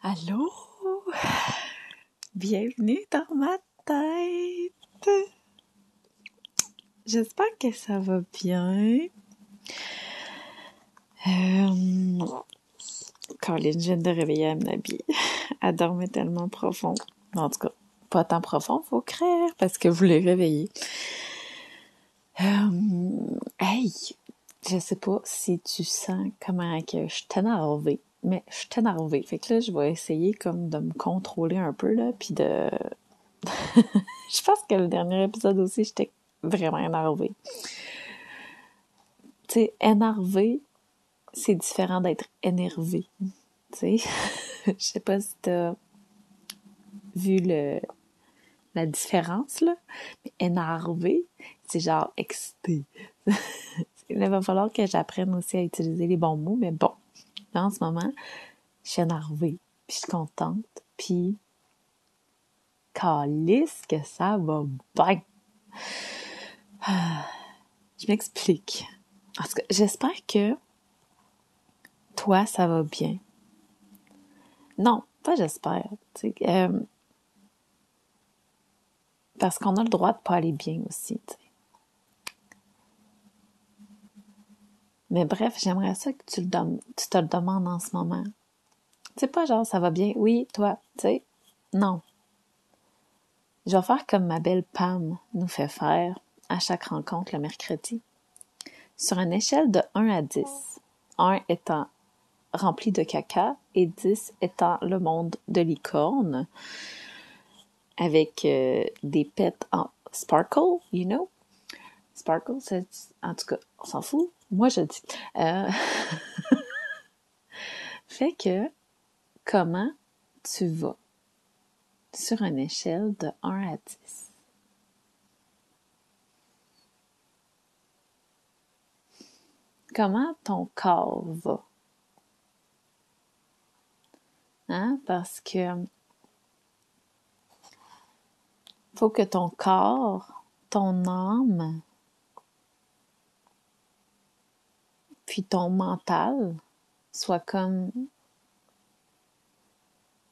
Allô? Bienvenue dans ma tête. J'espère que ça va bien. Euh... Colin, je viens de réveiller Amnabi. Elle dormait tellement profond. En tout cas, pas tant profond, faut créer parce que vous l'avez réveillée. Euh... Hey, je sais pas si tu sens comment que je suis énervée mais je suis énervée. Fait que là, je vais essayer comme de me contrôler un peu, là, puis de... je pense que le dernier épisode aussi, j'étais vraiment énervée. Tu sais, énervé, c'est différent d'être énervé. Tu sais, je sais pas si t'as vu le la différence, là, mais énervé, c'est genre excité. Il va falloir que j'apprenne aussi à utiliser les bons mots, mais bon, en ce moment, je suis énervée, puis je suis contente, puis calisse que ça va bien. Je m'explique. Parce que j'espère que toi, ça va bien. Non, pas j'espère. Euh, parce qu'on a le droit de pas aller bien aussi. sais. Mais bref, j'aimerais ça que tu, le tu te le demandes en ce moment. C'est pas genre ça va bien, oui, toi, tu sais? Non. Je vais faire comme ma belle Pam nous fait faire à chaque rencontre le mercredi. Sur une échelle de 1 à 10, 1 étant rempli de caca et 10 étant le monde de licorne, avec euh, des pets en sparkle, you know? Sparkle, c'est, en tout cas, on s'en fout. Moi, je dis. Euh... fait que, comment tu vas sur une échelle de 1 à 10? Comment ton corps va? Hein? Parce que faut que ton corps, ton âme, puis ton mental soit comme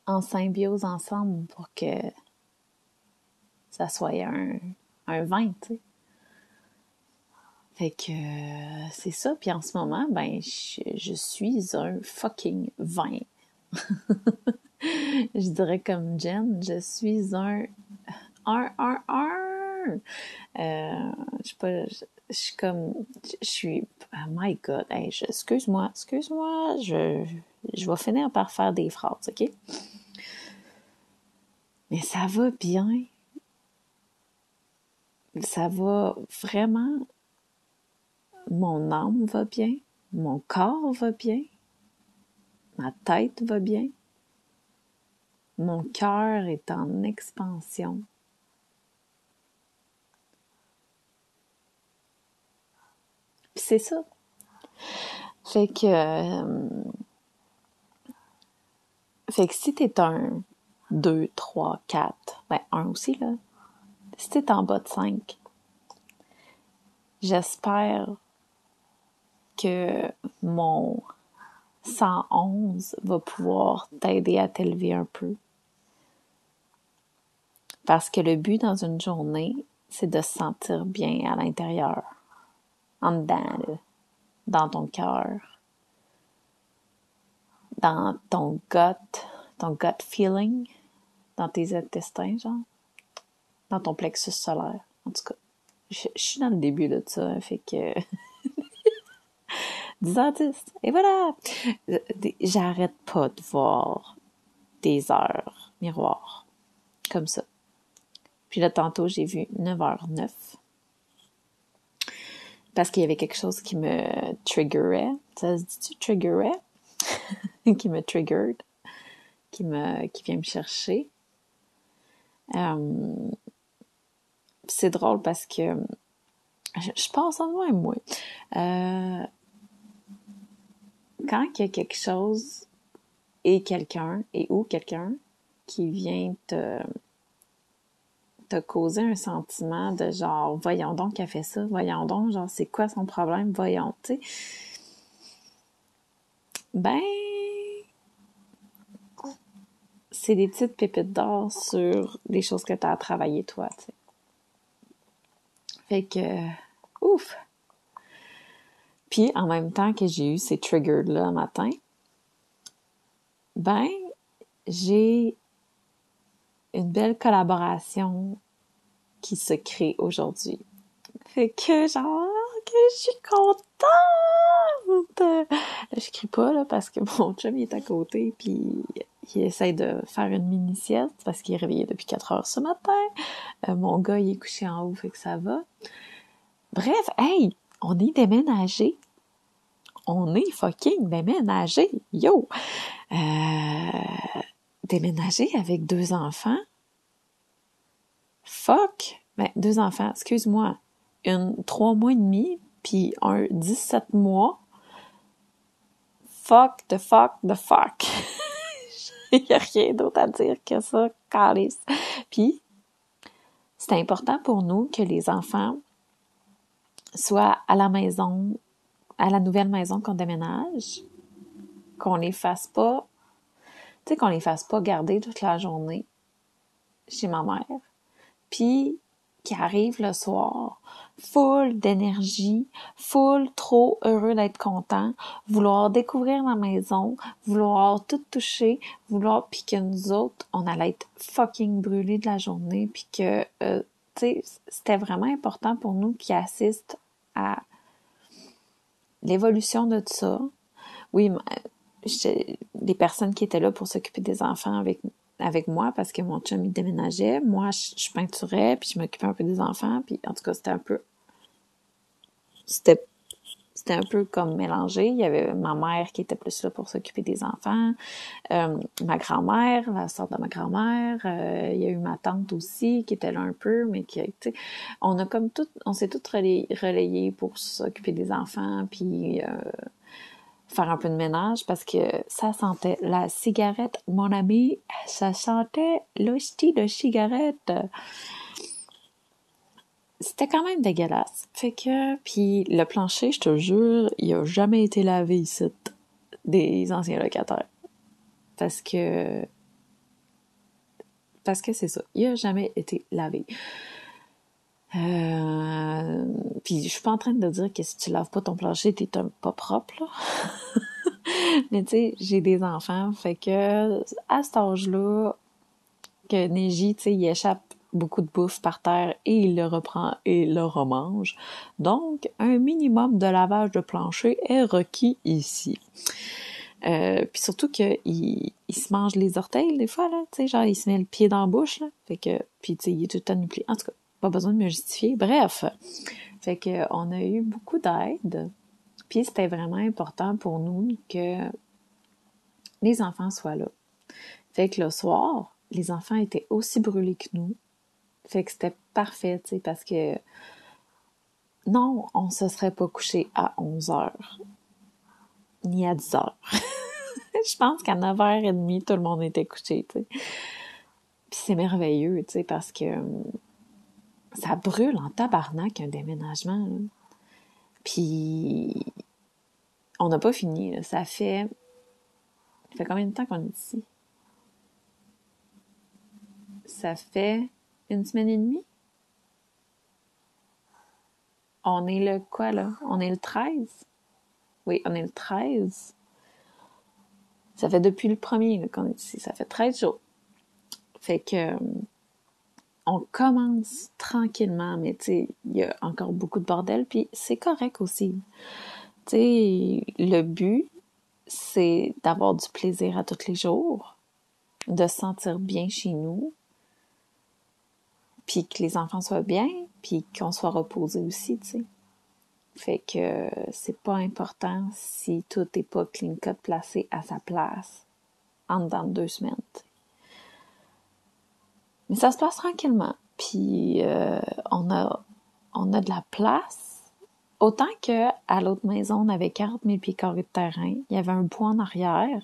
en symbiose ensemble pour que ça soit un, un vin, tu sais. Fait que c'est ça. Puis en ce moment, ben, je, suis un fucking vin. je dirais comme Jen, je suis un un, un, un. Euh, je sais pas, suis comme, je suis, oh my god, excuse-moi, excuse-moi, je, je vais finir par faire des phrases, ok? Mais ça va bien. Ça va vraiment. Mon âme va bien, mon corps va bien, ma tête va bien, mon cœur est en expansion. C'est ça. Fait que, euh, fait que si t'es un 2, 3, 4, ben 1 aussi, là. Si t'es en bas de 5, j'espère que mon 111 va pouvoir t'aider à t'élever un peu. Parce que le but dans une journée, c'est de se sentir bien à l'intérieur en dedans, dans ton cœur, dans ton gut, ton gut feeling, dans tes intestins, genre, dans ton plexus solaire. En tout cas, je, suis dans le début de ça, fait que 10 ans 10. Et voilà! J'arrête pas de voir des heures miroirs comme ça. Puis là, tantôt, j'ai vu 9h09 parce qu'il y avait quelque chose qui me triggerait. Ça se dit-tu triggerait? qui me triggered, qui me, qui vient me chercher? Euh, c'est drôle parce que je, pense en moi, moi. Euh, quand il y a quelque chose et quelqu'un, et ou quelqu'un qui vient te t'as causé un sentiment de genre, voyons donc qu'elle fait ça, voyons donc, genre, c'est quoi son problème, voyons, tu sais. Ben, c'est des petites pépites d'or sur des choses que tu as à travailler toi, tu sais. Fait que, ouf! Puis, en même temps que j'ai eu ces triggers-là matin, ben, j'ai une belle collaboration qui se crée aujourd'hui. Fait que, genre, que je suis contente! je crie pas, là, parce que mon chum, est à côté, puis il essaie de faire une mini-sieste parce qu'il est réveillé depuis 4 heures ce matin. Euh, mon gars, il est couché en haut, fait que ça va. Bref, hey, on est déménagé. On est fucking déménagé. Yo! Euh, déménagé avec deux enfants? Fuck! Ben, deux enfants, excuse-moi. Une trois mois et demi, puis un 17 mois. Fuck the fuck the fuck. Il n'y a rien d'autre à dire que ça, calice. Puis, c'est important pour nous que les enfants soient à la maison, à la nouvelle maison qu'on déménage, qu'on les fasse pas, tu sais, qu'on les fasse pas garder toute la journée chez ma mère. Puis, qui arrive le soir, full d'énergie, full trop heureux d'être content, vouloir découvrir la maison, vouloir tout toucher, vouloir puis que nous autres, on allait être fucking brûlés de la journée puis que euh, tu sais, c'était vraiment important pour nous qui assistent à l'évolution de tout ça. Oui, les personnes qui étaient là pour s'occuper des enfants avec avec moi parce que mon chum il déménageait. Moi, je, peinturais, puis je m'occupais un peu des enfants, puis en tout cas, c'était un peu... C'était c'était un peu comme mélangé. Il y avait ma mère qui était plus là pour s'occuper des enfants, euh, ma grand-mère, la sœur de ma grand-mère, euh, il y a eu ma tante aussi qui était là un peu, mais qui, tu sais, on a comme tout, on s'est toutes relayées pour s'occuper des enfants, puis euh, faire un peu de ménage parce que ça sentait la cigarette. Mon ami, ça sentait l'hostie de cigarette. C'était quand même dégueulasse. Fait que, puis le plancher, je te jure, il a jamais été lavé ici des anciens locataires. Parce que, parce que c'est ça, il a jamais été lavé. Euh, puis je suis pas en train de dire que si tu laves pas ton plancher, t'es pas propre. Mais tu sais, j'ai des enfants, fait que à cet âge-là, que Neji, tu sais, il échappe beaucoup de bouffe par terre et il le reprend et le remange. Donc, un minimum de lavage de plancher est requis ici. Euh, puis surtout qu'il il se mange les orteils des fois, là, tu sais, genre il se met le pied dans la bouche, là. Fait que, puis tu sais, il est tout le temps En tout cas, pas besoin de me justifier. Bref, fait que on a eu beaucoup d'aide. Puis c'était vraiment important pour nous que les enfants soient là. Fait que le soir, les enfants étaient aussi brûlés que nous. Fait que c'était parfait, tu sais, parce que non, on se serait pas couché à 11 heures, ni à 10 heures. Je pense qu'à 9h30, tout le monde était couché, tu sais. Puis c'est merveilleux, tu sais, parce que ça brûle en tabarnak un déménagement. Puis on n'a pas fini. Ça fait. Ça fait combien de temps qu'on est ici? Ça fait une semaine et demie? On est le quoi là? On est le 13? Oui, on est le 13. Ça fait depuis le premier qu'on est ici. Ça fait 13 jours. Fait que on commence tranquillement, mais tu sais, il y a encore beaucoup de bordel, puis c'est correct aussi. Tu sais, le but, c'est d'avoir du plaisir à tous les jours, de se sentir bien chez nous, puis que les enfants soient bien, puis qu'on soit reposé aussi, tu sais. Fait que c'est pas important si tout est pas clean cut placé à sa place en deux semaines. Mais ça se passe tranquillement. Puis euh, on a on a de la place. Autant que à l'autre maison, on avait 40 000 pieds carrés de terrain. Il y avait un bois en arrière.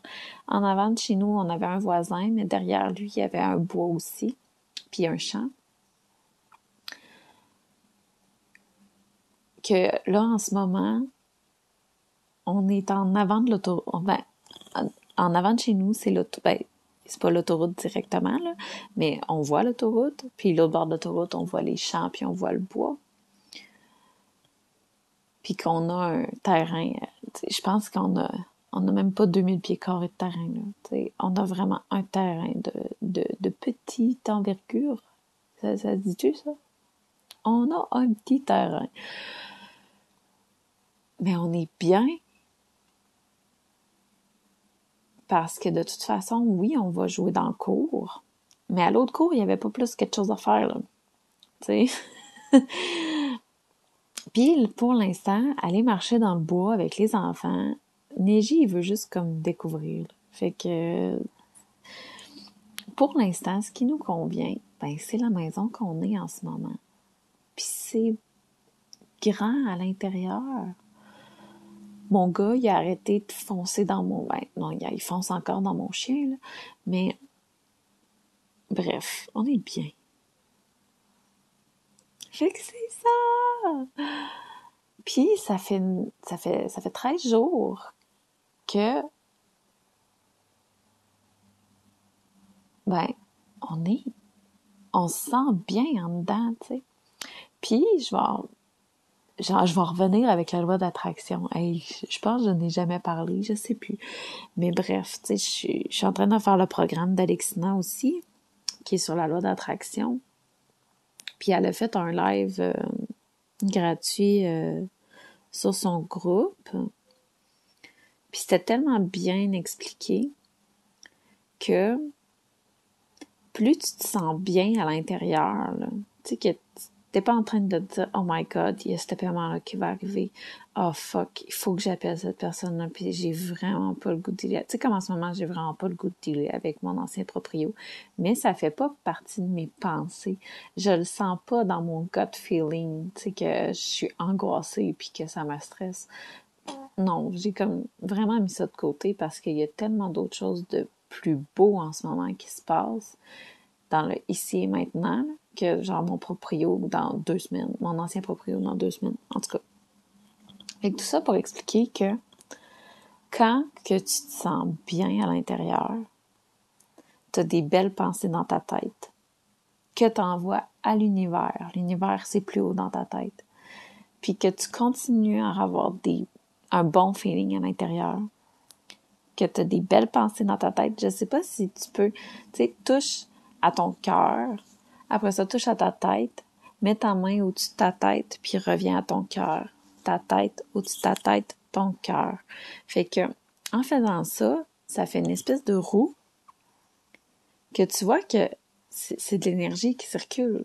En avant de chez nous, on avait un voisin, mais derrière lui, il y avait un bois aussi, puis un champ. Que là, en ce moment, on est en avant de l'auto... Ben, en avant de chez nous, c'est l'auto... Ben, c'est pas l'autoroute directement, là, mais on voit l'autoroute, puis l'autre bord de l'autoroute, on voit les champs, puis on voit le bois. Puis qu'on a un terrain, je pense qu'on a, on n'a même pas 2000 pieds carrés de terrain. On a vraiment un terrain de, de, de petite envergure. Ça, ça se dit-tu, ça? On a un petit terrain. Mais on est bien parce que de toute façon, oui, on va jouer dans le cours, mais à l'autre cours, il n'y avait pas plus quelque chose à faire, là. Tu sais? Puis, pour l'instant, aller marcher dans le bois avec les enfants, Neji, il veut juste comme découvrir. Fait que, pour l'instant, ce qui nous convient, ben, c'est la maison qu'on est en ce moment. Puis c'est grand à l'intérieur mon gars, il a arrêté de foncer dans mon... Ben, non, il fonce encore dans mon chien, là. Mais, bref, on est bien. Fait que c'est ça! Puis, ça fait, ça fait, ça fait 13 jours que, ben, on est, on se sent bien en dedans, tu sais. Puis, je vais genre, je vais revenir avec la loi d'attraction. Je pense que je n'ai jamais parlé, je sais plus. Mais bref, tu sais, je suis en train de faire le programme d'Alexina aussi, qui est sur la loi d'attraction. Puis elle a fait un live euh, gratuit euh, sur son groupe. Puis c'était tellement bien expliqué que plus tu te sens bien à l'intérieur, tu sais, que T'es pas en train de dire, oh my god, il y a ce paiement-là qui va arriver. Oh fuck, il faut que j'appelle cette personne-là, puis j'ai vraiment pas le goût de dealer. Tu sais, comme en ce moment, j'ai vraiment pas le goût de dealer avec mon ancien proprio. Mais ça fait pas partie de mes pensées. Je le sens pas dans mon gut feeling, tu sais, que je suis angoissée puis que ça me stresse. Non, j'ai comme vraiment mis ça de côté parce qu'il y a tellement d'autres choses de plus beau en ce moment qui se passent dans le ici et maintenant que genre mon proprio dans deux semaines, mon ancien proprio dans deux semaines, en tout cas. Et tout ça pour expliquer que quand que tu te sens bien à l'intérieur, tu as des belles pensées dans ta tête que tu envoies à l'univers. L'univers, c'est plus haut dans ta tête. Puis que tu continues à avoir des, un bon feeling à l'intérieur. Que tu as des belles pensées dans ta tête. Je sais pas si tu peux, tu sais, touche à ton cœur, après ça, touche à ta tête. Mets ta main au-dessus de ta tête, puis reviens à ton cœur. Ta tête, au-dessus de ta tête, ton cœur. Fait que, en faisant ça, ça fait une espèce de roue que tu vois que c'est de l'énergie qui circule.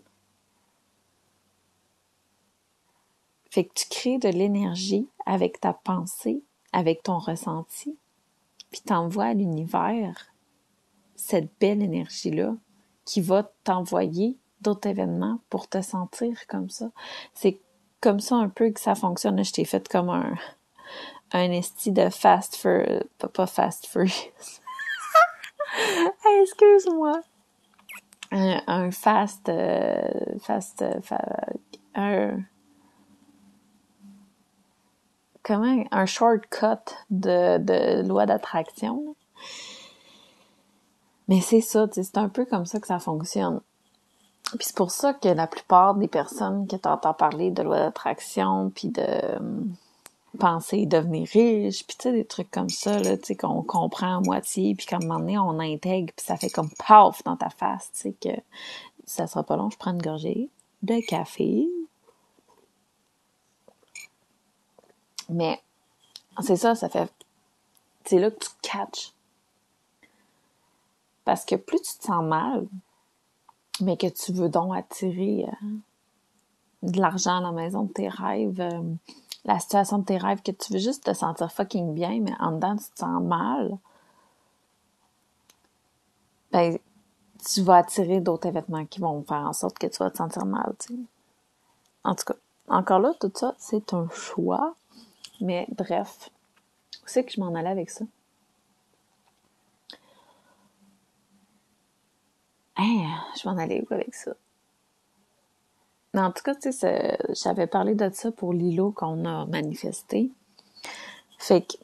Fait que tu crées de l'énergie avec ta pensée, avec ton ressenti, puis t'envoies à l'univers cette belle énergie-là qui va t'envoyer d'autres événements pour te sentir comme ça. C'est comme ça un peu que ça fonctionne. Je t'ai fait comme un, un esti de fast for, pas, fast furious. Excuse-moi. Un, fast, euh, fast, euh, un, comment, un shortcut de, de loi d'attraction. Mais c'est ça, c'est un peu comme ça que ça fonctionne. Puis c'est pour ça que la plupart des personnes que tu entends parler de loi d'attraction, puis de euh, penser devenir riche, puis tu sais, des trucs comme ça, là, tu sais, qu'on comprend à moitié, puis qu'à un moment donné, on intègre, puis ça fait comme paf dans ta face, tu sais, que ça sera pas long, je prends une gorgée de café. Mais c'est ça, ça fait... C'est là que tu catches parce que plus tu te sens mal, mais que tu veux donc attirer euh, de l'argent à la maison de tes rêves, euh, la situation de tes rêves, que tu veux juste te sentir fucking bien, mais en dedans, tu te sens mal, ben, tu vas attirer d'autres événements qui vont faire en sorte que tu vas te sentir mal, tu sais. En tout cas, encore là, tout ça, c'est un choix. Mais bref, où c'est que je m'en allais avec ça? Je m'en allais où avec ça? En tout cas, tu sais, j'avais parlé de ça pour l'îlot qu'on a manifesté. Fait que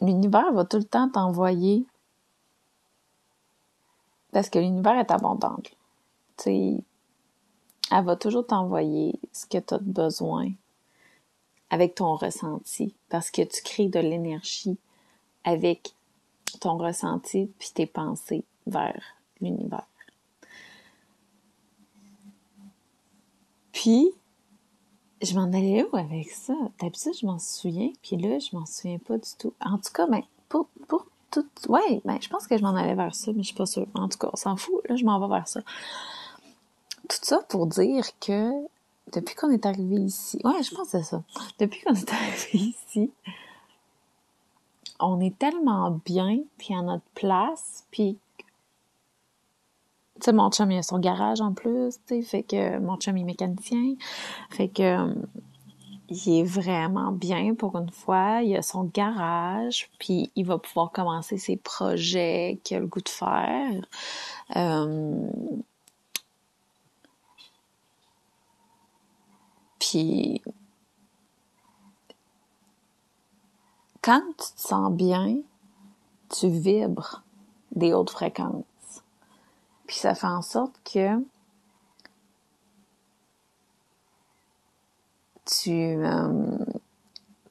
l'univers va tout le temps t'envoyer Parce que l'univers est abondant. Tu sais, elle va toujours t'envoyer ce que tu as besoin avec ton ressenti. Parce que tu crées de l'énergie avec ton ressenti puis tes pensées vers l'univers. Puis, je m'en allais où avec ça? D'habitude, je m'en souviens, puis là, je m'en souviens pas du tout. En tout cas, ben, pour, pour tout... Ouais, ben, je pense que je m'en allais vers ça, mais je suis pas sûre. En tout cas, on s'en fout. Là, je m'en vais vers ça. Tout ça pour dire que depuis qu'on est arrivé ici... Ouais, je pense que c'est ça. Depuis qu'on est arrivé ici, on est tellement bien, puis à notre place, puis sais, mon chum, il a son garage en plus, tu sais, fait que mon chum, il est mécanicien, fait que il est vraiment bien pour une fois, il a son garage, puis il va pouvoir commencer ses projets qu'il a le goût de faire. Euh, puis quand tu te sens bien, tu vibres des hautes fréquences. Puis ça fait en sorte que tu euh,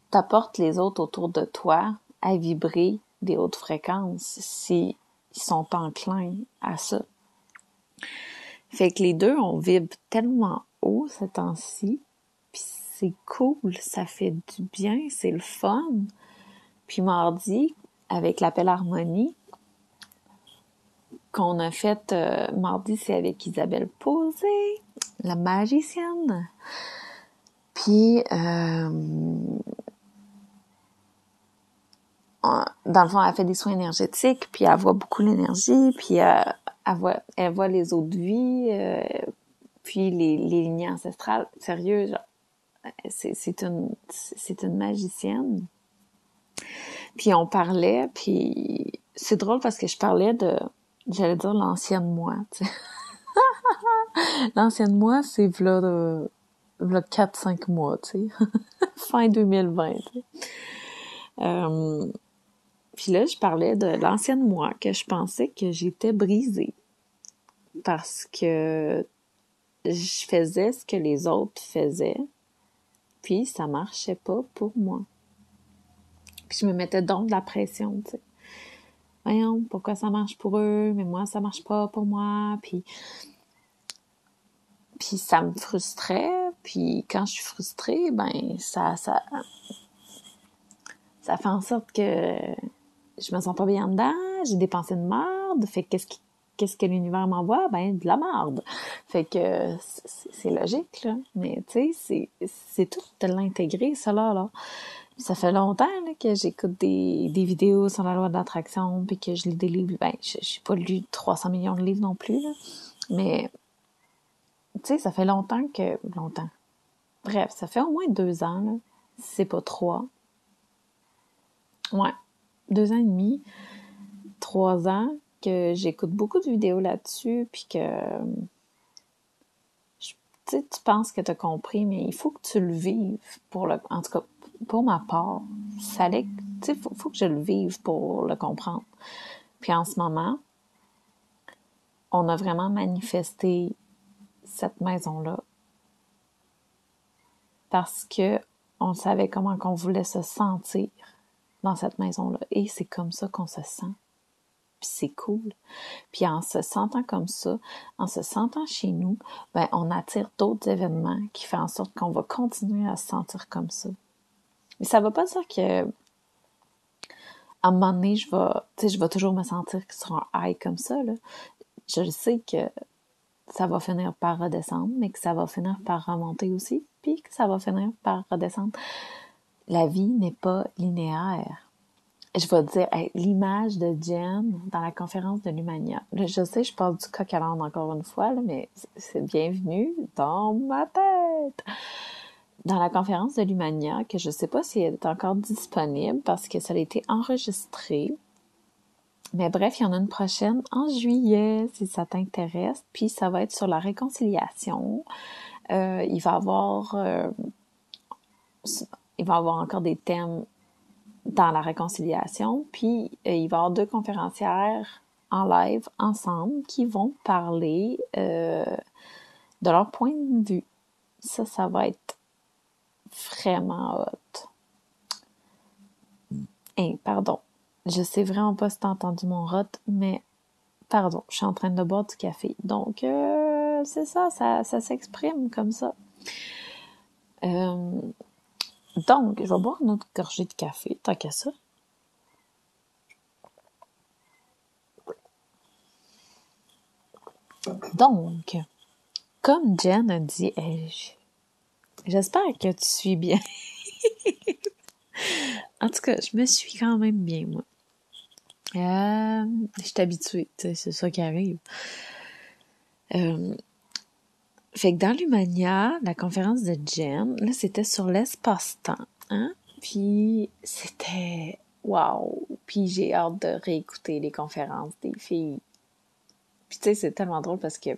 t'apportes les autres autour de toi à vibrer des hautes fréquences s'ils sont enclins à ça. Fait que les deux, on vibre tellement haut ce temps-ci, puis c'est cool, ça fait du bien, c'est le fun. Puis mardi, avec l'appel harmonie qu'on a fait euh, mardi, c'est avec Isabelle Posé, la magicienne. Puis, euh, dans le fond, elle fait des soins énergétiques, puis elle voit beaucoup l'énergie, puis euh, elle, voit, elle voit les autres vies, puis les, les lignées ancestrales. Sérieux, c'est une, c'est une magicienne. Puis on parlait, puis c'est drôle parce que je parlais de, j'allais dire l'ancienne moi, l'ancienne moi, c'est v'là, de, v'là 4-5 mois, tu sais. fin 2020, tu sais. Euh, puis là, je parlais de l'ancienne moi, que je pensais que j'étais brisée. Parce que je faisais ce que les autres faisaient, puis ça marchait pas pour moi. Puis je me mettais donc de la pression, tu. Voyons, pourquoi ça marche pour eux, mais moi, ça marche pas pour moi, puis... Puis ça me frustrait, puis quand je suis frustrée, ben ça, ça, ça fait en sorte que je me sens pas bien dedans, j'ai des pensées de merde, fait qu'est-ce qui qu'est-ce que l'univers m'envoie? Ben, de la merde. Fait que c'est logique, là. Mais, tu sais, c'est tout de l'intégrer, ça, là, là. Ça fait longtemps que j'écoute des, vidéos sur la loi d'attraction, puis que je lis des livres. Ben, je n'ai pas lu 300 millions de livres non plus, mais tu sais, ça fait longtemps que... Longtemps. Bref, ça fait au moins deux ans, c'est pas trois. Ouais, deux ans et demi, trois ans que j'écoute beaucoup de vidéos là-dessus, puis que tu sais, tu penses que tu as compris, mais il faut que tu le vives pour le... En tout cas, pour ma part, ça allait, tu sais, faut, faut que je le vive pour le comprendre. Puis en ce moment, on a vraiment manifesté cette maison-là parce que on savait comment qu'on voulait se sentir dans cette maison-là. Et c'est comme ça qu'on se sent. Puis c'est cool. Puis en se sentant comme ça, en se sentant chez nous, ben on attire d'autres événements qui font en sorte qu'on va continuer à se sentir comme ça. Mais ça va pas dire que à un moment donné, je vais, je vais toujours me sentir sur un high comme ça, là. Je sais que ça va finir par redescendre, mais que ça va finir par remonter aussi, puis que ça va finir par redescendre. La vie n'est pas linéaire. Je vais dire l'image de Jen dans la conférence de l'Humania. Je sais, je parle du coq à encore une fois, là, mais c'est bienvenu dans ma tête dans la conférence de l'Humania, que je ne sais pas si elle est encore disponible parce que ça a été enregistré. Mais bref, il y en a une prochaine en juillet, si ça t'intéresse. Puis ça va être sur la réconciliation. Euh, il va avoir euh, il va avoir encore des thèmes dans la réconciliation. Puis euh, il va y avoir deux conférencières en live ensemble qui vont parler de leur point de vue. Ça, ça va être vraiment hot. Et pardon, je sais vraiment pas si t'as entendu mon rot, mais pardon, je suis en train de boire du café. Donc, euh, c'est ça, ça, s'exprime comme ça. Euh, donc, je vais boire une autre gorgée de café, tant qu'à ça. Donc, comme Jen a dit, j'espère que tu suis bien. en tout cas, je me suis quand même bien, moi. Euh, je suis habituée, c'est ça qui arrive. Euh, fait que dans l'Humania, la conférence de Jen, là, c'était sur l'espace-temps, hein? Puis c'était wow! Puis j'ai hâte de réécouter les conférences des filles. Puis tu sais, c'est tellement drôle parce que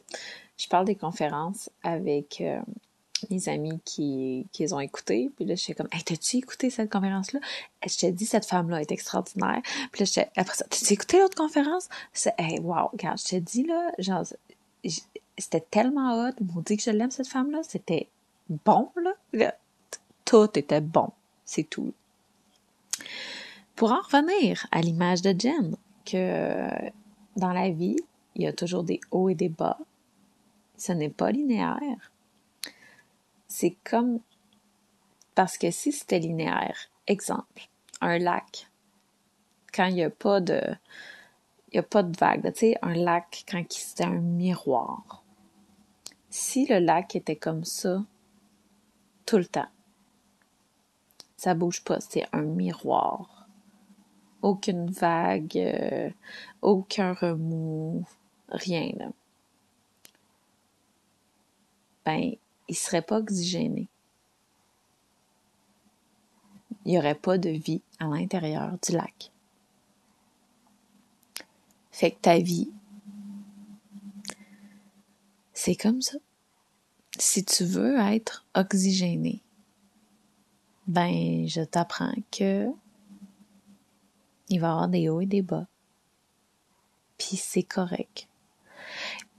je parle des conférences avec euh, mes amis qui, qui les ont écoutées. Puis là, je suis comme, hey, t'as-tu écouté cette conférence-là? Je t'ai dit, cette femme-là est extraordinaire. Puis là, après ça, t'as-tu écouté l'autre conférence? C'est, hey, wow, regarde, je t'ai dit, là, genre, c'était tellement hot. Dit que je l'aime, cette femme-là. C'était bon, là. Tout était bon. C'est tout. Pour en revenir à l'image de Jen, que dans la vie, il y a toujours des hauts et des bas. Ce n'est pas linéaire. C'est comme parce que si c'était linéaire, exemple, un lac, quand il n'y a pas de il y a pas de vague, tu sais, un lac quand c'était un miroir si le lac était comme ça tout le temps, ça bouge pas, c'est un miroir. Aucune vague, euh, aucun remous, rien. Là. Ben, il serait pas oxygéné. Il n'y aurait pas de vie à l'intérieur du lac. Fait que ta vie, c'est comme ça. Si tu veux être oxygéné, ben, je t'apprends que il va y avoir des hauts et des bas. Puis c'est correct.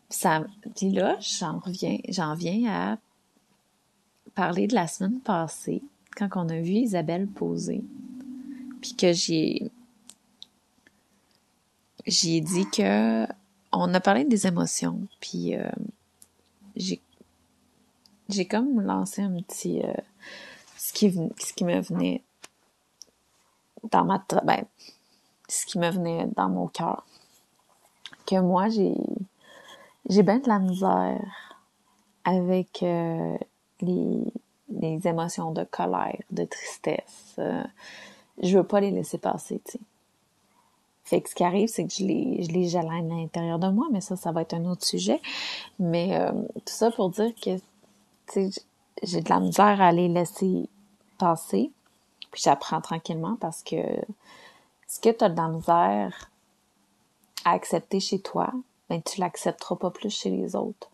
Ça, puis là, j'en reviens, j'en viens à parler de la semaine passée, quand on a vu Isabelle poser, puis que j'ai, j'ai dit que on a parlé des émotions, puis euh, j'ai j'ai comme lancé un petit euh, ce qui ce qui me venait dans ma ben ce qui me venait dans mon cœur. Que moi j'ai j'ai bien de la misère avec euh, les les émotions de colère, de tristesse. Euh, je veux pas les laisser passer, tu sais. Fait que ce qui arrive, c'est que je les, je les gèle à l'intérieur de moi, mais ça, ça va être un autre sujet. Mais euh, tout ça pour dire que, tu sais, j'ai de la misère à les laisser passer. Puis j'apprends tranquillement parce que ce que tu as de la misère à accepter chez toi, ben tu l'accepteras pas plus chez les autres.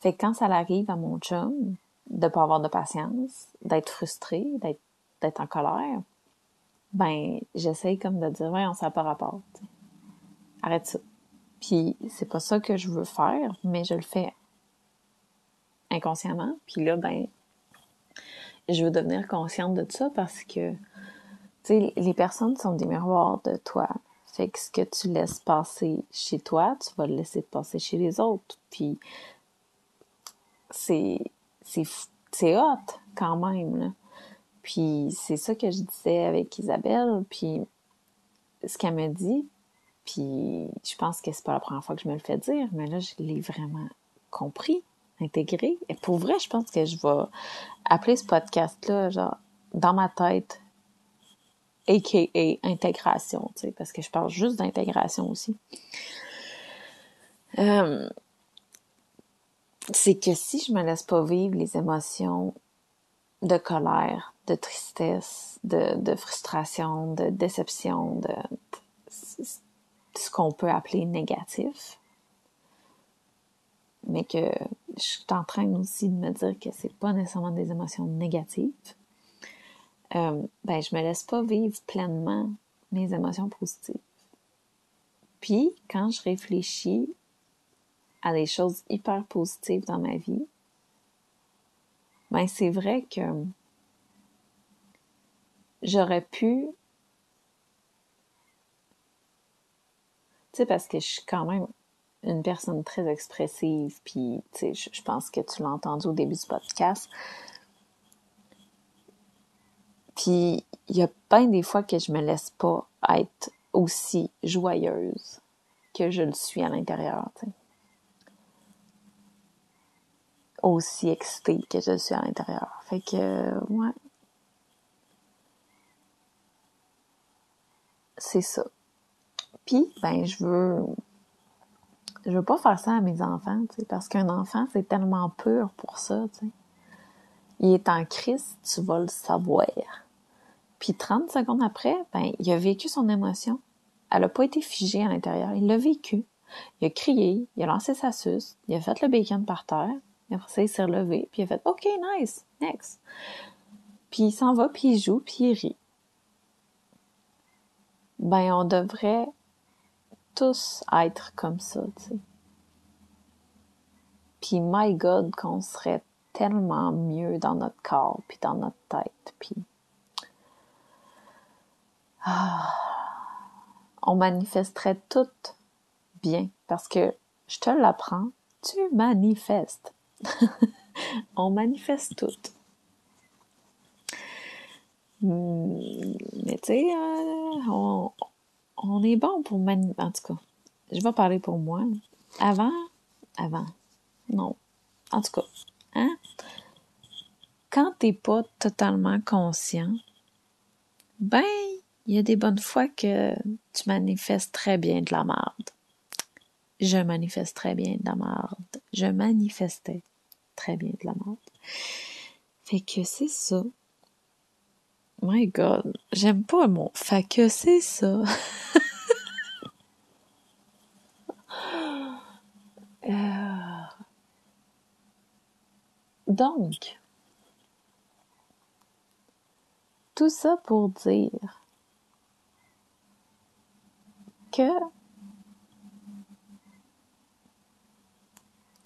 Fait que quand ça arrive à mon chum, de pas avoir de patience, d'être frustré, d'être, d'être en colère, ben j'essaye comme de dire ouais on s'en pas rapport arrête ça. Puis c'est pas ça que je veux faire mais je le fais inconsciemment. Puis là ben je veux devenir consciente de ça parce que tu sais les personnes sont des miroirs de toi. Fait que ce que tu laisses passer chez toi tu vas le laisser passer chez les autres. Puis c'est c'est hot quand même puis c'est ça que je disais avec Isabelle, puis ce qu'elle me dit, puis je pense que c'est pas la première fois que je me le fais dire, mais là, je l'ai vraiment compris, intégré. Et pour vrai, je pense que je vais appeler ce podcast-là, genre, dans ma tête, a.k.a. intégration, tu sais, parce que je parle juste d'intégration aussi. Euh, c'est que si je me laisse pas vivre les émotions de colère, de tristesse, de, de frustration, de déception, de ce qu'on peut appeler négatif. Mais que je suis en train aussi de me dire que c'est pas nécessairement des émotions négatives. Euh, ben, je me laisse pas vivre pleinement mes émotions positives. Puis, quand je réfléchis à des choses hyper positives dans ma vie, ben c'est vrai que j'aurais pu tu sais parce que je suis quand même une personne très expressive puis tu sais je pense que tu l'as entendu au début du podcast puis il y a plein des fois que je me laisse pas être aussi joyeuse que je le suis à l'intérieur, tu sais. Aussi excitée que je suis à l'intérieur. Fait que, ouais. C'est ça. Puis, ben, je veux... Je veux pas faire ça à mes enfants, tu sais, parce qu'un enfant, c'est tellement pur pour ça, tu sais. Il est en crise, tu vas le savoir. Puis 30 secondes après, ben, il a vécu son émotion. Elle a pas été figée à l'intérieur. Il l'a vécu. Il a crié, il a lancé sa suce, il a fait le bacon par terre. Après ça, il s'est relevé, puis il a fait OK, nice, next. Puis il s'en va, puis il joue, puis il rit. Ben, on devrait tous être comme ça, tu sais. Puis, my God, qu'on serait tellement mieux dans notre corps, puis dans notre tête, puis ah, on manifesterait tout bien parce que je te l'apprends, tu manifestes. on manifeste tout. Hmm, mais tu sais, euh, on, est bon pour manifester. En tout cas, je vais parler pour moi. Avant, avant, non. En tout cas, hein? Quand t'es pas totalement conscient, ben, il y a des bonnes fois que tu manifestes très bien de la marde. Je manifeste très bien de la marde. Je manifestais très bien de la marde. Fait que c'est ça. My God, j'aime pas mon fait que c'est ça. Euh. Donc, tout ça pour dire que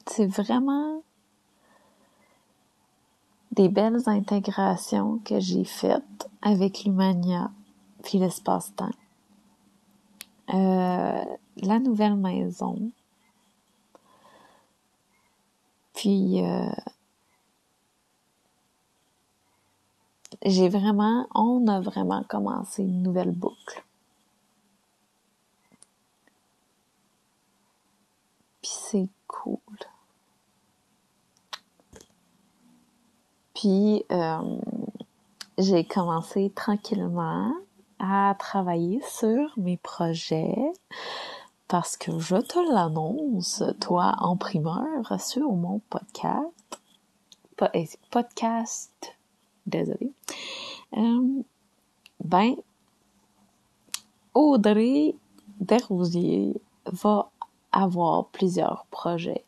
c'est vraiment des belles intégrations que j'ai faites avec l'Humania puis l'espace-temps. Euh, la nouvelle maison. Puis euh, j'ai vraiment, on a vraiment commencé une nouvelle boucle. c'est cool. Puis, euh, j'ai commencé tranquillement à travailler sur mes projets parce que je te l'annonce, toi, en primeur, sur mon podcast. Eh, podcast, désolé. Euh, ben, Audrey Desrosiers va avoir plusieurs projets.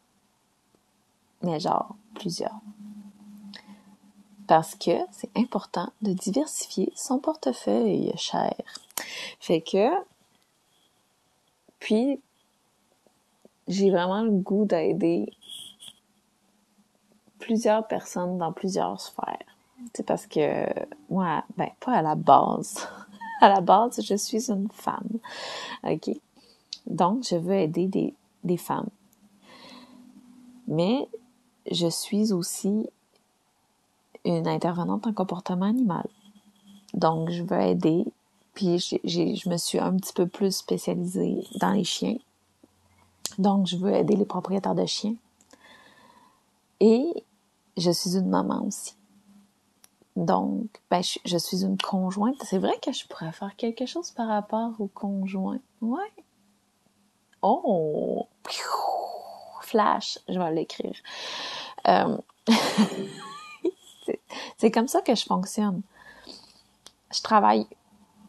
Mais genre, plusieurs. Parce que c'est important de diversifier son portefeuille, cher. Fait que, puis, j'ai vraiment le goût d'aider plusieurs personnes dans plusieurs sphères. C'est parce que moi, ben, pas à la base. à la base, je suis une femme. OK? Donc, je veux aider des, des femmes. Mais je suis aussi une intervenante en comportement animal. Donc, je veux aider. Puis, je me suis un petit peu plus spécialisée dans les chiens. Donc, je veux aider les propriétaires de chiens. Et je suis une maman aussi. Donc, ben, je, suis une conjointe. C'est vrai que je pourrais faire quelque chose par rapport au conjoint. Ouais, Oh! Flash, je vais l'écrire. Euh, c'est comme ça que je fonctionne. Je travaille.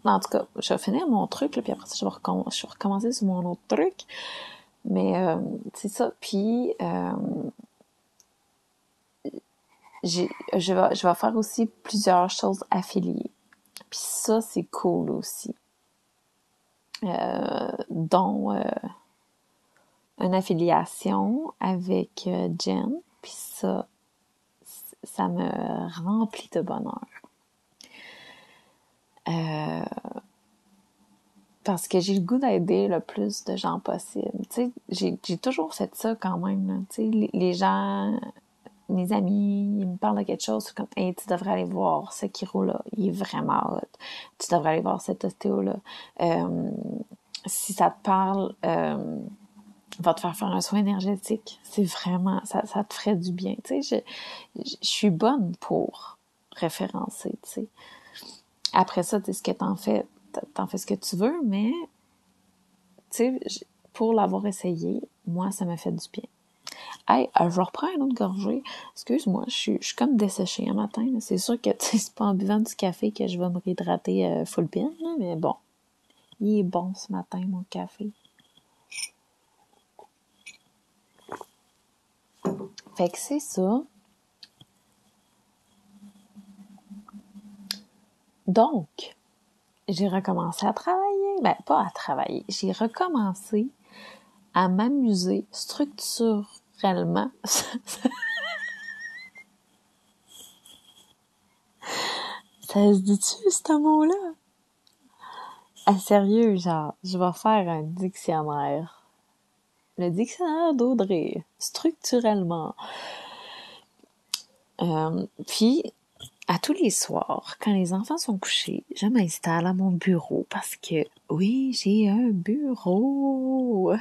En tout cas, je vais finir mon truc, puis après ça, je vais, recommencer sur mon autre truc. Mais euh, c'est ça. Puis, euh, je, vais, je vais faire aussi plusieurs choses affiliées. Puis ça, c'est cool aussi. euh, dont une affiliation avec Jen. Puis ça, ça me remplit de bonheur. parce que j'ai le goût d'aider le plus de gens possible. Tu sais, j'ai toujours fait ça quand même. Tu sais, les, gens, mes amis, ils me parlent de quelque chose, tu devrais aller voir ce Kiro-là, il est vraiment hot. Tu devrais aller voir cet ostéo-là. Euh, si ça te parle, euh, va te faire faire un soin énergétique. C'est vraiment, ça, ça te ferait du bien. Tu sais, je, suis bonne pour référencer, tu sais. Après ça, tu sais, ce que t'en fais, t'en fais ce que tu veux, mais tu sais, pour l'avoir essayé, moi, ça m'a fait du bien. Hey, euh, je reprends une autre gorgée. Excuse-moi, je suis, comme desséchée un matin. C'est sûr que c'est pas en buvant du café que je vais me réhydrater euh, full pin, mais bon. Il est bon ce matin, mon café. Fait que c'est ça. Donc, j'ai recommencé à travailler. Ben, pas à travailler. J'ai recommencé à m'amuser structurellement. ça se dit-tu, ce mot-là? À sérieux, genre, je vais faire un dictionnaire. Le dictionnaire d'Audrey. Structurellement. Euh, puis, à tous les soirs, quand les enfants sont couchés, je m'installe à mon bureau parce que, oui, j'ai un bureau.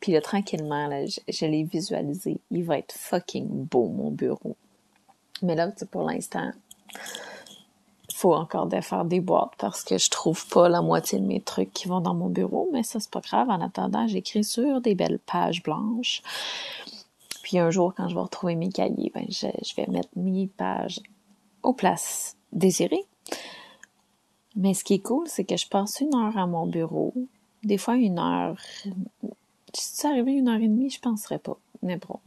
Puis là, tranquillement, là, je, l'ai visualisé. Il va être fucking beau, mon bureau. Mais là, pour l'instant, faut encore défaire des boîtes parce que je trouve pas la moitié de mes trucs qui vont dans mon bureau. Mais ça, c'est pas grave. En attendant, j'écris sur des belles pages blanches. Puis un jour, quand je vais retrouver mes cahiers, ben, je, vais mettre mes pages aux places désirées. Mais ce qui est cool, c'est que je passe une heure à mon bureau. Des fois, une heure. Si ça arrivait une heure et demie, je penserais pas. Mais bon.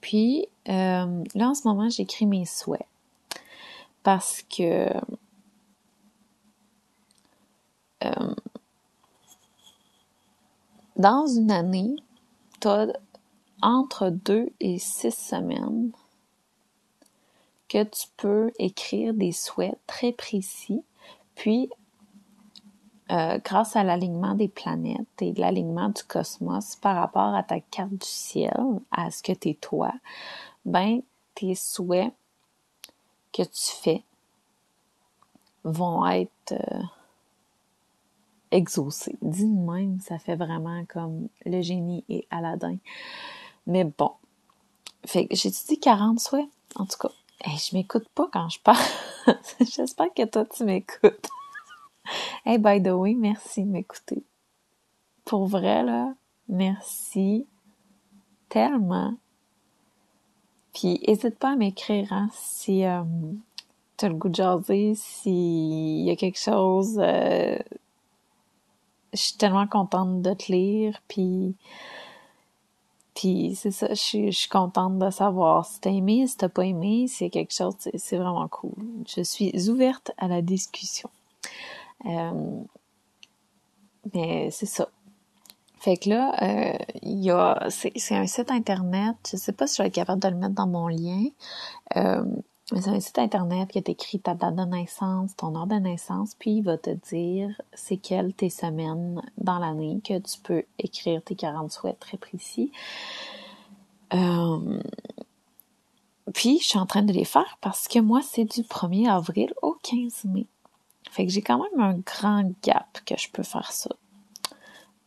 Puis, euh, là, en ce moment, j'écris mes souhaits. Parce que. Euh, dans une année, as entre deux et six semaines que tu peux écrire des souhaits très précis, puis euh, grâce à l'alignement des planètes et l'alignement du cosmos par rapport à ta carte du ciel, à ce que tu es toi, ben tes souhaits que tu fais vont être euh, exaucés. Dis même, ça fait vraiment comme le génie et Aladdin. Mais bon. Fait j'ai dit 40 souhaits? En tout cas, hey, je m'écoute pas quand je parle. J'espère que toi, tu m'écoutes. hey, by the way, merci de m'écouter. Pour vrai, là, merci tellement. Puis, n'hésite pas à m'écrire hein, si euh, tu as le goût de jaser, s'il y a quelque chose. Euh, je suis tellement contente de te lire, puis puis c'est ça, je suis, contente de savoir si t'as aimé, si t'as pas aimé, c'est quelque chose, c'est vraiment cool. Je suis ouverte à la discussion. Euh, mais c'est ça. Fait que là, euh, y a, c'est un site internet, je sais pas si je vais être capable de le mettre dans mon lien, euh, mais c'est un site internet qui a écrit ta date de naissance, ton heure de naissance, puis il va te dire c'est quelles tes semaines dans l'année que tu peux écrire tes 40 souhaits très précis. Euh, puis je suis en train de les faire parce que moi c'est du 1er avril au 15 mai. Fait que j'ai quand même un grand gap que je peux faire ça.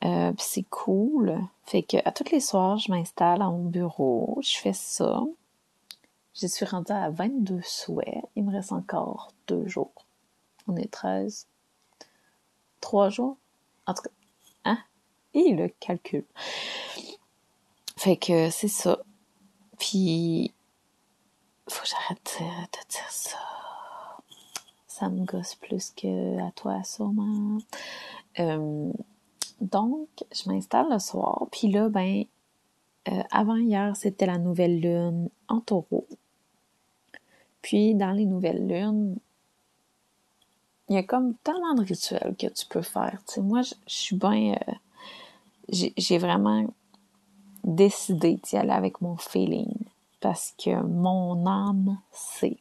Euh, c'est cool. Fait que à tous les soirs, je m'installe à mon bureau, je fais ça. Je suis rendue à 22 souhaits. Il me reste encore deux jours. On est 13. Trois jours. En tout cas, hein? Et le calcul. Fait que c'est ça. Puis, faut que j'arrête de dire ça. Ça me gosse plus que à toi, sûrement. Euh, donc, je m'installe le soir. Puis là, ben, euh, avant hier, c'était la nouvelle lune en taureau. Puis dans les nouvelles lunes, il y a comme tellement de rituels que tu peux faire. Tu sais, moi, je, suis bien... Euh, j'ai vraiment décidé d'y aller avec mon feeling parce que mon âme sait.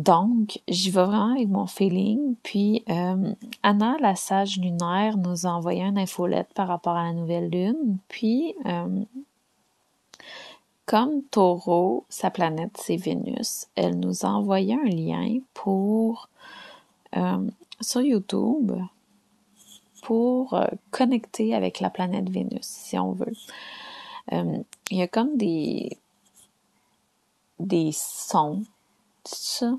Donc, j'y vais vraiment avec mon feeling. Puis, euh, Anna, la sage lunaire, nous a envoyé un infolette par rapport à la nouvelle lune. Puis, euh, comme Taureau, sa planète, c'est Vénus, elle nous a envoyé un lien pour euh, sur YouTube pour connecter avec la planète Vénus, si on veut. il y a comme des des sons ça,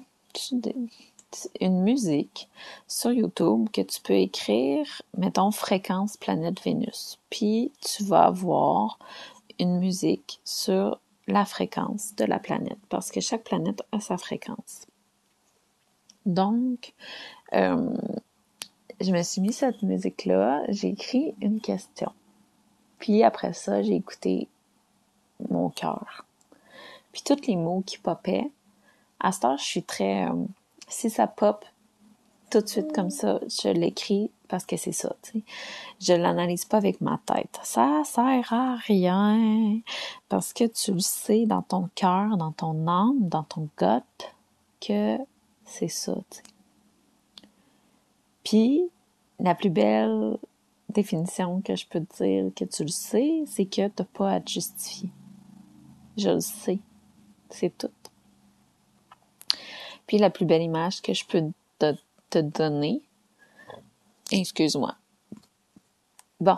une musique sur YouTube que tu peux écrire, mettons fréquence planète Vénus. Puis tu vas avoir une musique sur la fréquence de la planète parce que chaque planète a sa fréquence. Donc, euh, je me suis mis cette musique-là, j'ai écrit une question. Puis après ça, j'ai écouté mon cœur. Puis tous les mots qui popaient, à ce temps, je suis très... Euh, si ça pop tout de suite comme ça, je l'écris parce que c'est ça, tu sais. Je l'analyse pas avec ma tête. Ça sert à rien parce que tu le sais dans ton cœur, dans ton âme, dans ton gut que c'est ça, tu sais. Puis, la plus belle définition que je peux te dire que tu le sais, c'est que t'as pas à te justifier. Je le sais. C'est tout. Puis la plus belle image que je peux te, donner, excuse-moi. Bon,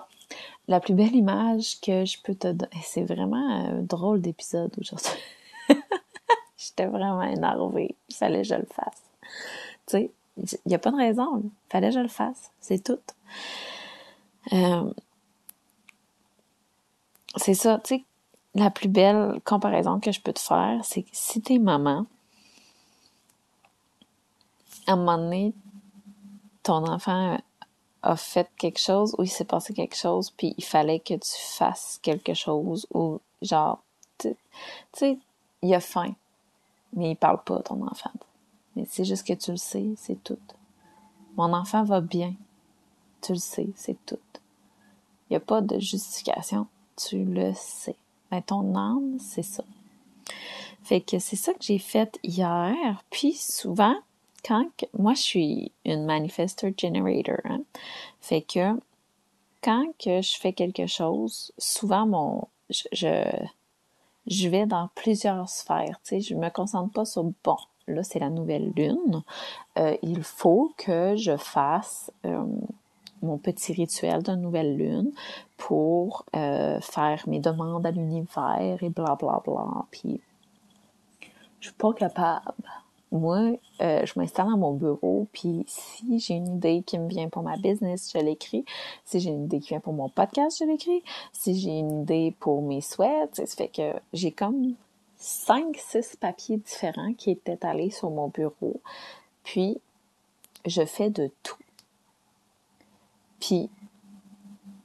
la plus belle image que je peux te donner, c'est vraiment un drôle d'épisode aujourd'hui. J'étais vraiment énervée. Il fallait que je le fasse. Tu sais, il n'y a pas de raison. Il fallait que je le fasse. C'est tout. Euh, c'est ça, tu sais, la plus belle comparaison que je peux te faire, c'est que si t'es maman, à un moment donné, ton enfant a fait quelque chose ou il s'est passé quelque chose, puis il fallait que tu fasses quelque chose ou genre, tu sais, il a faim, mais il parle pas, ton enfant. Mais c'est juste que tu le sais, c'est tout. Mon enfant va bien. Tu le sais, c'est tout. Il n'y a pas de justification. Tu le sais. Mais ton âme, c'est ça. Fait que c'est ça que j'ai fait hier. Puis souvent, quand moi je suis une manifestor generator, hein, fait que quand que je fais quelque chose, souvent mon je, je, vais dans plusieurs sphères, tu sais, je me concentre pas sur bon, là c'est la nouvelle lune, euh, il faut que je fasse euh, mon petit rituel de nouvelle lune pour euh, faire mes demandes à l'univers et bla bla bla, puis je suis pas capable moi, euh, je m'installe dans mon bureau, puis si j'ai une idée qui me vient pour ma business, je l'écris. Si j'ai une idée qui vient pour mon podcast, je l'écris. Si j'ai une idée pour mes souhaits, ça fait que j'ai comme cinq, six papiers différents qui étaient allés sur mon bureau. Puis, je fais de tout. Puis,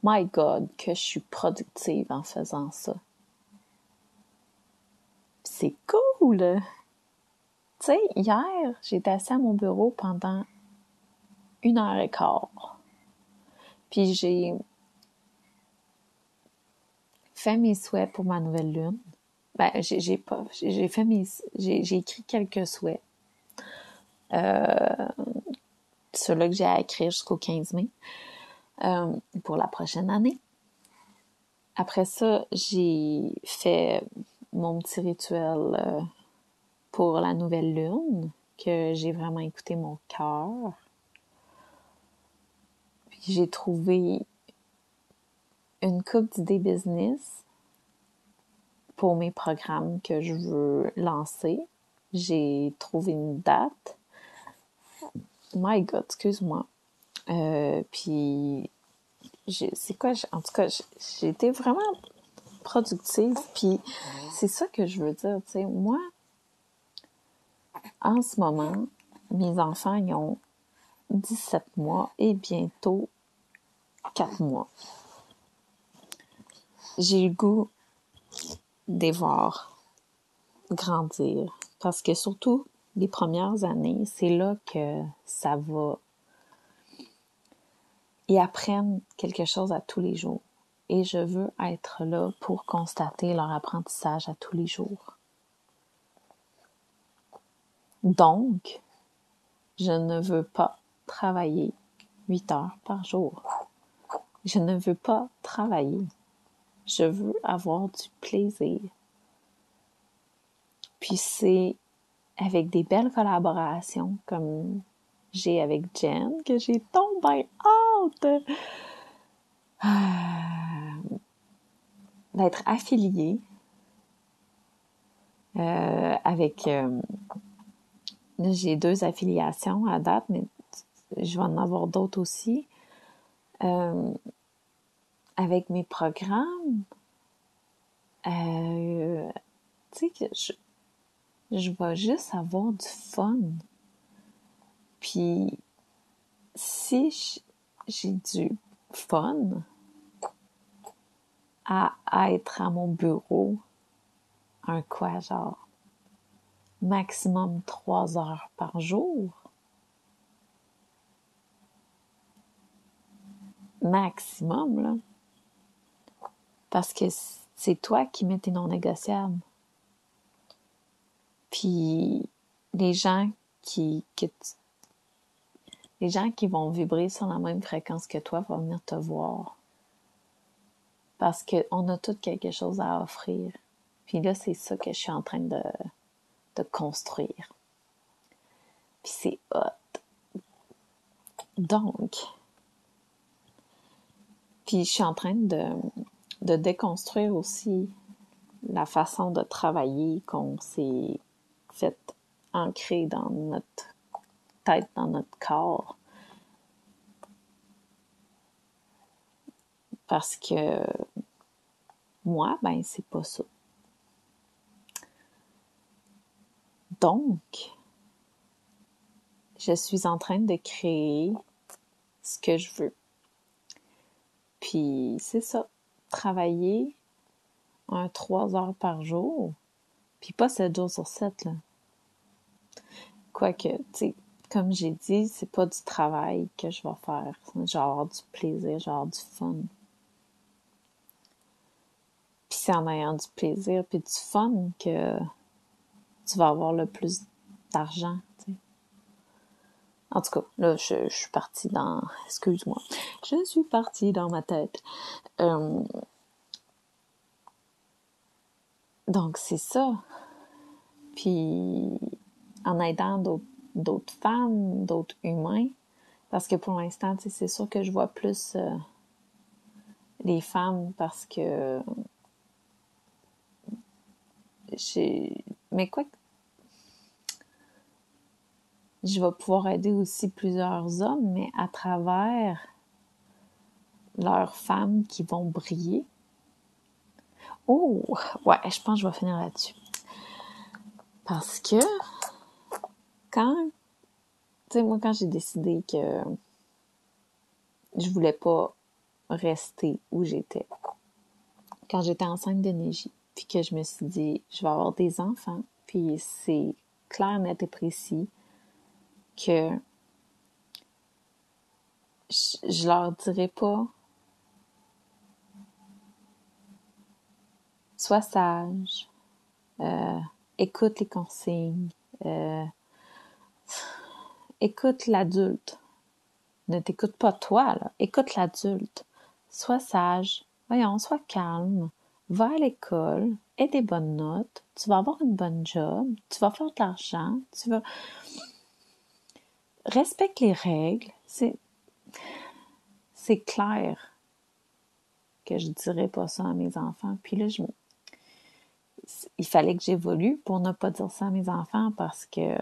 my God, que je suis productive en faisant ça. C'est cool! Tu sais, hier, j'étais assis à mon bureau pendant une heure et quart. Puis j'ai fait mes souhaits pour ma nouvelle lune. Ben, j'ai pas, j'ai fait mes, j'ai écrit quelques souhaits. Euh, ceux-là que j'ai à écrire jusqu'au 15 mai euh, pour la prochaine année. Après ça, j'ai fait mon petit rituel euh, pour la nouvelle lune, que j'ai vraiment écouté mon cœur. Puis j'ai trouvé une coupe d'idées business pour mes programmes que je veux lancer. J'ai trouvé une date. My God, excuse-moi. Euh, puis, c'est quoi? En tout cas, j'ai été vraiment productive. Puis, c'est ça que je veux dire. Tu sais, moi, en ce moment, mes enfants ils ont 17 mois et bientôt 4 mois. J'ai le goût de les voir grandir parce que surtout les premières années, c'est là que ça va. Ils apprennent quelque chose à tous les jours. Et je veux être là pour constater leur apprentissage à tous les jours. Donc, je ne veux pas travailler 8 heures par jour. Je ne veux pas travailler. Je veux avoir du plaisir. Puis c'est avec des belles collaborations comme j'ai avec Jen que j'ai tombé hâte euh, d'être affiliée euh, avec euh, j'ai deux affiliations à date, mais je vais en avoir d'autres aussi. avec mes programmes, tu sais que je, je vais juste avoir du fun. Puis, si j'ai du fun à être à mon bureau, un quoi, genre, maximum trois heures par jour, maximum, là. Parce que c'est toi qui mets tes non négociables. Puis les gens qui, les gens qui vont vibrer sur la même fréquence que toi vont venir te voir. Parce qu'on a tout quelque chose à offrir. Puis là, c'est ça que je suis en train de, de construire. Puis c'est hot. Donc, puis je suis en train de, de déconstruire aussi la façon de travailler qu'on s'est fait ancré dans notre tête, dans notre corps. Parce que moi, ben, c'est pas ça. Donc, je suis en train de créer ce que je veux. Puis, c'est ça. Travailler un trois heures par jour, puis pas sept jours sur sept, là. Quoique, tu sais, comme j'ai dit, c'est pas du travail que je vais faire. Genre du plaisir, genre du fun. Puis c'est en ayant du plaisir puis du fun que tu vas avoir le plus d'argent. En tout cas, là, je, suis partie dans... Excuse-moi. Je suis partie dans ma tête. Euh, donc, c'est ça. Puis, en aidant d'autres femmes, d'autres humains. Parce que pour l'instant, c'est sûr que je vois plus euh, les femmes parce que. Mais quoi je vais pouvoir aider aussi plusieurs hommes, mais à travers leurs femmes qui vont briller. Oh, ouais, je pense que je vais finir là-dessus. Parce que quand, tu sais, moi, quand j'ai décidé que je voulais pas rester où j'étais, quand j'étais enceinte d'énergie, puis que je me suis dit, je vais avoir des enfants, puis c'est clair, net et précis que je, leur dirais pas sois sage, euh, écoute les consignes, euh, écoute l'adulte. Ne t'écoute pas toi, là. Écoute l'adulte. Sois sage. Voyons, sois calme. Va à l'école. Aie des bonnes notes. Tu vas avoir une bonne job. Tu vas faire de l'argent. Tu vas... Respecte les règles. C'est... Clair que je dirais pas ça à mes enfants. Puis là, je... il fallait que j'évolue pour ne pas dire ça à mes enfants parce que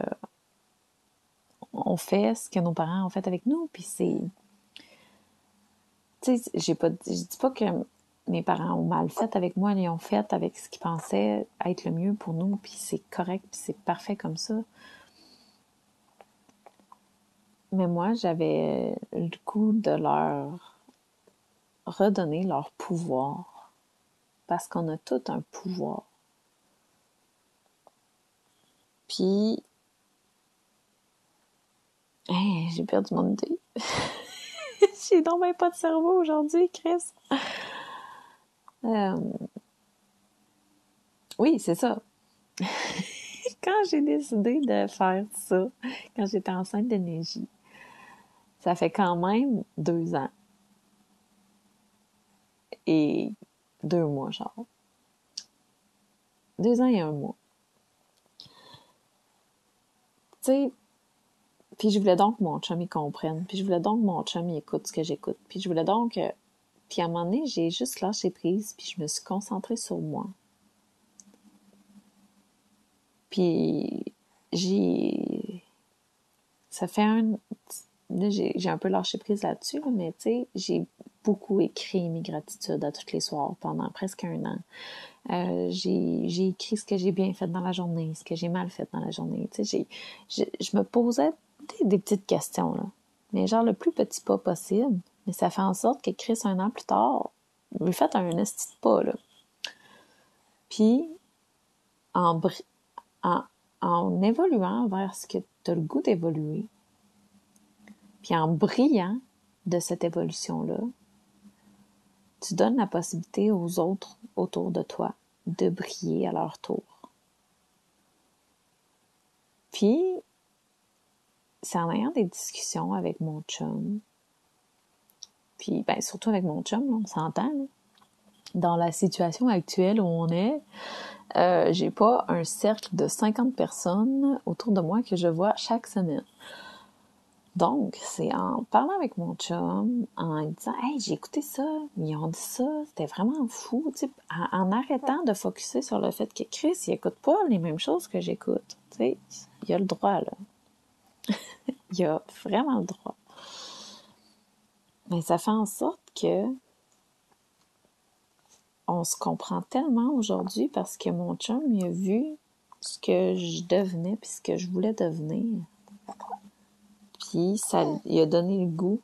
on fait ce que nos parents ont fait avec nous, puis c'est... Tu sais, j'ai pas... Je dis pas que mes parents ont mal fait avec moi, ils ont fait avec ce qu'ils pensaient être le mieux pour nous, puis c'est correct, puis c'est parfait comme ça. Mais moi, j'avais le goût de leur redonner leur pouvoir, parce qu'on a tout un pouvoir. Puis, Hey, j'ai perdu mon idée. j'ai donc même pas de cerveau aujourd'hui, Chris. Euh, oui, c'est ça. quand j'ai décidé de faire ça, quand j'étais enceinte d'énergie, ça fait quand même deux ans. Et deux mois, genre. Deux ans et un mois. Tu sais, puis je voulais donc que mon chum y comprenne. Puis je voulais donc que mon chum y écoute ce que j'écoute. Puis je voulais donc Puis à un moment donné, j'ai juste lâché prise, puis je me suis concentrée sur moi. Puis j'ai... Ça fait un... J'ai un peu lâché prise là-dessus, mais tu sais, j'ai beaucoup écrit mes gratitudes à tous les soirs pendant presque un an. Euh, j'ai écrit ce que j'ai bien fait dans la journée, ce que j'ai mal fait dans la journée. Tu sais, je me posais des petites questions, là. Mais genre le plus petit pas possible. Mais ça fait en sorte que Chris, un an plus tard, lui fait un esti pas, là. Puis, en, en, en évoluant vers ce que tu as le goût d'évoluer, puis en brillant de cette évolution-là, tu donnes la possibilité aux autres autour de toi de briller à leur tour. Puis, c'est en ayant des discussions avec mon chum, puis ben, surtout avec mon chum, on s'entend, dans la situation actuelle où on est, euh, j'ai pas un cercle de 50 personnes autour de moi que je vois chaque semaine. Donc, c'est en parlant avec mon chum, en disant Hey, j'ai écouté ça, ils ont dit ça, c'était vraiment fou, en, arrêtant de focuser sur le fait que Chris, il écoute pas les mêmes choses que j'écoute. Tu sais, il a le droit, là. il a vraiment le droit. Mais ça fait en sorte que on se comprend tellement aujourd'hui parce que mon chum a vu ce que je devenais puis ce que je voulais devenir. Puis ça il a donné le goût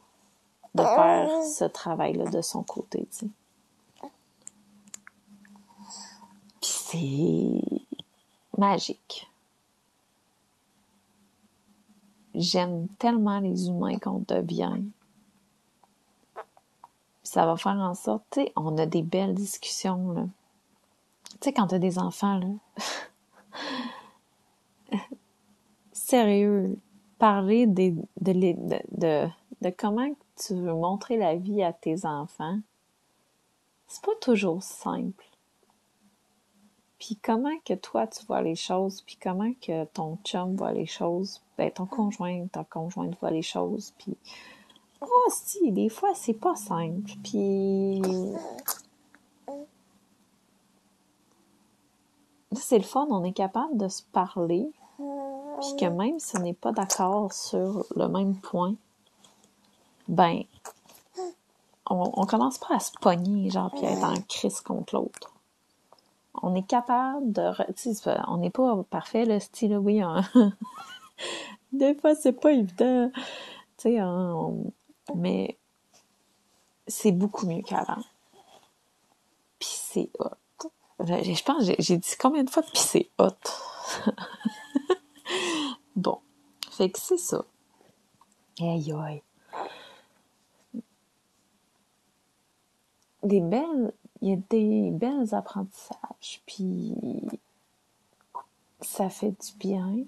de faire ce travail-là de son côté, tu sais. Puis c'est magique. j'aime tellement les humains qu'on devient. Ça va faire en sorte, tu sais, on a des belles discussions, là. Tu sais, quand t'as des enfants, là. Sérieux, parler de, de, de, comment tu veux montrer la vie à tes enfants, c'est pas toujours simple. Puis comment que toi tu vois les choses, puis comment que ton chum voit les choses, ben, ton conjoint, ta conjointe voit les choses, puis oh si, des fois c'est pas simple, puis c'est le fun, on est capable de se parler, puis que même si on n'est pas d'accord sur le même point, ben on, commence pas à se pogner, genre, puis à être en crise contre l'autre. On est capable de on n'est pas parfait le style oui des fois c'est pas évident tu sais mais c'est beaucoup mieux qu'avant. Puis c'est hot. Je pense j'ai dit combien de fois puis c'est hot? bon fait que c'est ça aïe aïe des belles il y a des belles apprentissages puis ça fait du bien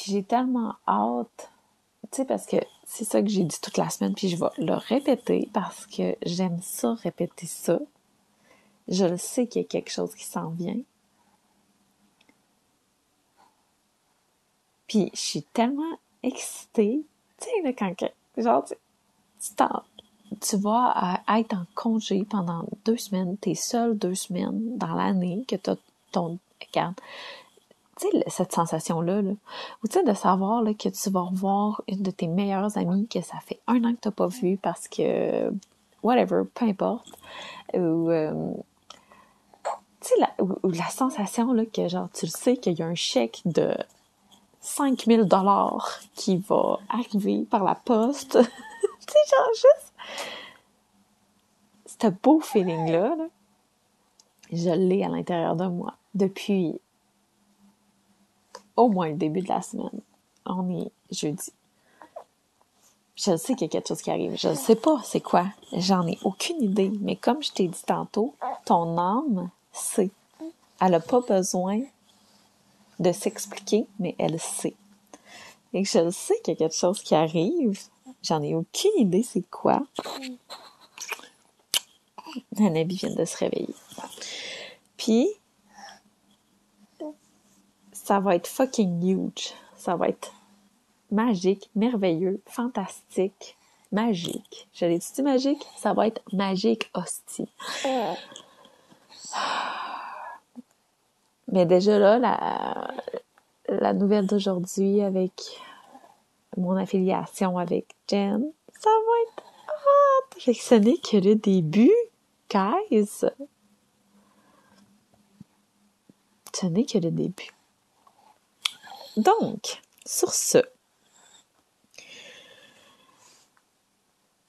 puis j'ai tellement hâte, tu sais, parce que c'est ça que j'ai dit toute la semaine, puis je vais le répéter parce que j'aime ça, répéter ça. Je le sais qu'il y a quelque chose qui s'en vient. Puis je suis tellement excitée, tu sais, quand, genre, tu, tu vas être en congé pendant deux semaines, t'es seul deux semaines dans l'année que t'as ton, regarde, cette sensation-là, là, ou tu sais, de savoir là, que tu vas revoir une de tes meilleures amies que ça fait un an que t'as pas vu parce que, whatever, peu importe, ou, euh, tu sais, la, ou, la sensation là, que genre, tu le sais qu'il y a un chèque de 5000 dollars qui va arriver par la poste. sais, genre, juste, ce beau feeling-là, là, je l'ai à l'intérieur de moi depuis au moins le début de la semaine. On est jeudi. Je sais qu'il y a quelque chose qui arrive. Je ne sais pas c'est quoi. J'en ai aucune idée. Mais comme je t'ai dit tantôt, ton âme sait. Elle n'a pas besoin de s'expliquer, mais elle sait. Et je sais qu'il y a quelque chose qui arrive. J'en ai aucune idée c'est quoi. Nanabi vient de se réveiller. Puis, ça va être fucking huge. Ça va être magique, merveilleux, fantastique, magique. Je l'ai dit magique? Ça va être magique, hostie. Mais déjà là, la, la nouvelle d'aujourd'hui avec mon affiliation avec Jen, ça va être hot! Fait que ce n'est que le début, guys! Ce n'est que le début. Donc, sur ce,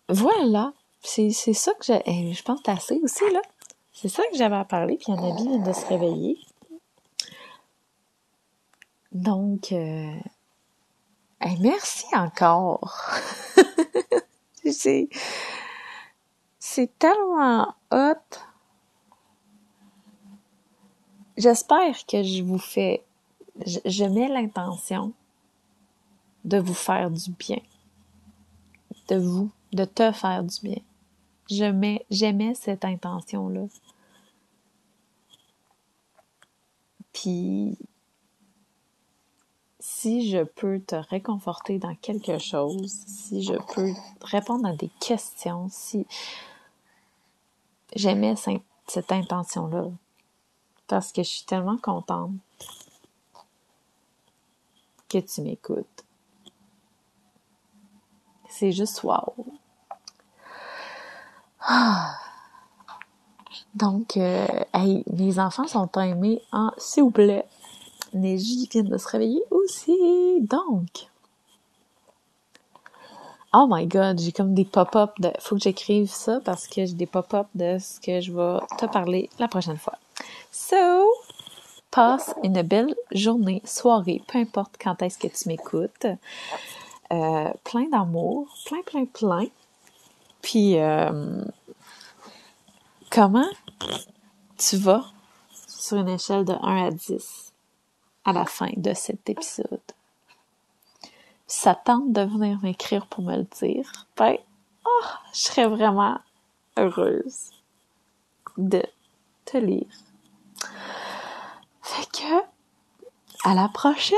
voilà, c'est ça que j'ai, je pense assez aussi, là. C'est ça que j'avais à parler, puis Annabi vient de se réveiller. Donc, euh, merci encore. c'est, tellement hot. J'espère que je vous fais je, mets l'intention de vous faire du bien. De vous, de te faire du bien. Je mets, j'aimais cette intention-là. Puis, si je peux te réconforter dans quelque chose, si je peux répondre à des questions, si j'aimais cette intention-là, parce que je suis tellement contente que tu m'écoutes. C'est juste wow. Ah. Donc, euh, hey, mes enfants sont aimés en s'il vous plaît. Neji vient de se réveiller aussi. Donc, oh my god, j'ai comme des pop-up de. Faut que j'écrive ça parce que j'ai des pop-up de ce que je vais te parler la prochaine fois. So, Passe une belle journée, soirée, peu importe quand est-ce que tu m'écoutes. Euh, plein d'amour, plein, plein, plein. Puis, euh, comment tu vas sur une échelle de 1 à 10 à la fin de cet épisode? ça tente de venir m'écrire pour me le dire, ben, oh, je serais vraiment heureuse de te lire. Fait que, à la prochaine!